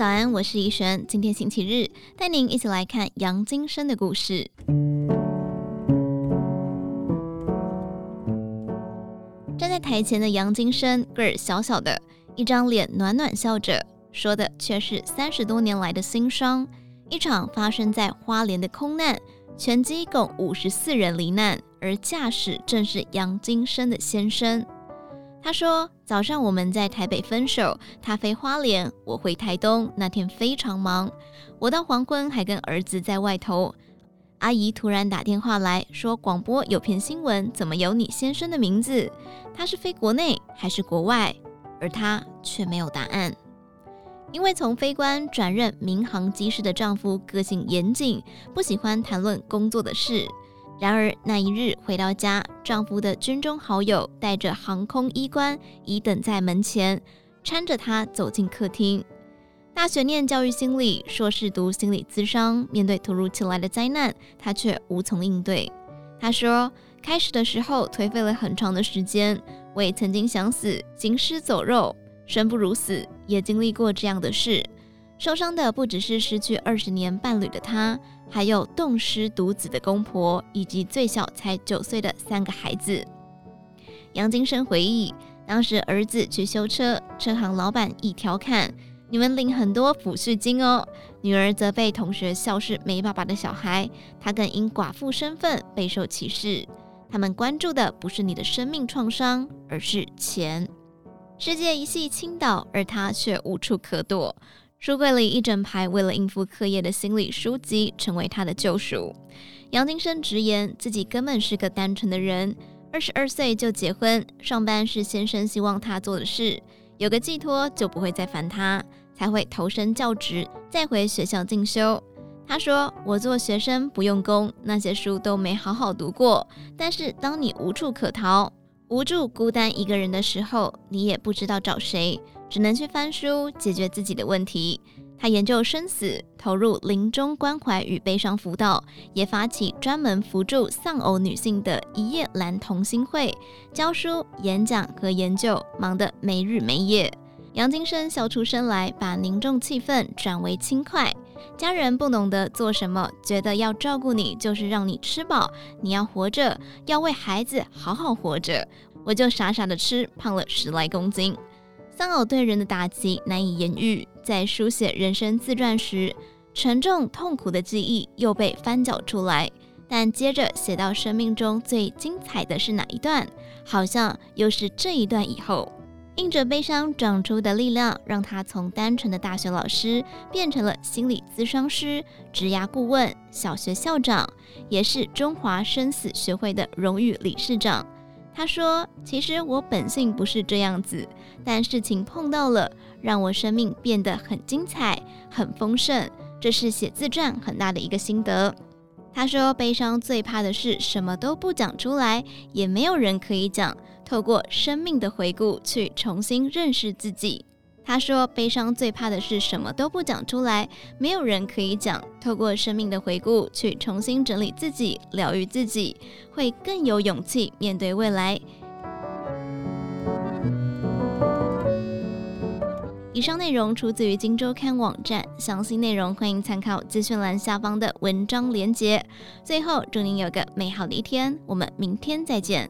早安，我是怡璇。今天星期日，带您一起来看杨金生的故事。站在台前的杨金生个儿小小的，一张脸暖暖笑着，说的却是三十多年来的心酸。一场发生在花莲的空难，全机共五十四人罹难，而驾驶正是杨金生的先生。他说：“早上我们在台北分手，他飞花莲，我回台东。那天非常忙，我到黄昏还跟儿子在外头。阿姨突然打电话来说，广播有篇新闻，怎么有你先生的名字？他是飞国内还是国外？而他却没有答案，因为从飞官转任民航机师的丈夫个性严谨，不喜欢谈论工作的事。”然而那一日回到家，丈夫的军中好友带着航空医官已等在门前，搀着她走进客厅。大学念教育心理，硕士读心理咨商，面对突如其来的灾难，她却无从应对。她说：“开始的时候颓废了很长的时间，我也曾经想死，行尸走肉，生不如死，也经历过这样的事。受伤的不只是失去二十年伴侣的她。”还有冻尸独子的公婆，以及最小才九岁的三个孩子。杨金生回忆，当时儿子去修车，车行老板一调侃：“你们领很多抚恤金哦。”女儿则被同学笑是没爸爸的小孩，她更因寡妇身份备受歧视。他们关注的不是你的生命创伤，而是钱。世界一系倾倒，而他却无处可躲。书柜里一整排为了应付课业的心理书籍，成为他的救赎。杨金生直言自己根本是个单纯的人，二十二岁就结婚，上班是先生希望他做的事，有个寄托就不会再烦他，才会投身教职，再回学校进修。他说：“我做学生不用功，那些书都没好好读过。但是当你无处可逃，无助孤单一个人的时候，你也不知道找谁。”只能去翻书解决自己的问题。他研究生死，投入临终关怀与悲伤辅导，也发起专门扶助丧偶女性的一夜蓝同心会，教书、演讲和研究，忙得没日没夜。杨金生笑出声来，把凝重气氛转为轻快。家人不懂得做什么，觉得要照顾你就是让你吃饱，你要活着，要为孩子好好活着。我就傻傻的吃，胖了十来公斤。丧偶对人的打击难以言喻，在书写人生自传时，沉重痛苦的记忆又被翻搅出来。但接着写到生命中最精彩的是哪一段？好像又是这一段以后，印着悲伤长出的力量，让他从单纯的大学老师变成了心理咨商师、职涯顾问、小学校长，也是中华生死学会的荣誉理事长。他说：“其实我本性不是这样子，但事情碰到了，让我生命变得很精彩、很丰盛。这是写自传很大的一个心得。”他说：“悲伤最怕的是什么都不讲出来，也没有人可以讲。透过生命的回顾去重新认识自己。”他说：“悲伤最怕的是什么都不讲出来，没有人可以讲。透过生命的回顾，去重新整理自己，疗愈自己，会更有勇气面对未来。”以上内容出自于《今周刊》网站，详细内容欢迎参考资讯栏下方的文章连结。最后，祝您有个美好的一天，我们明天再见。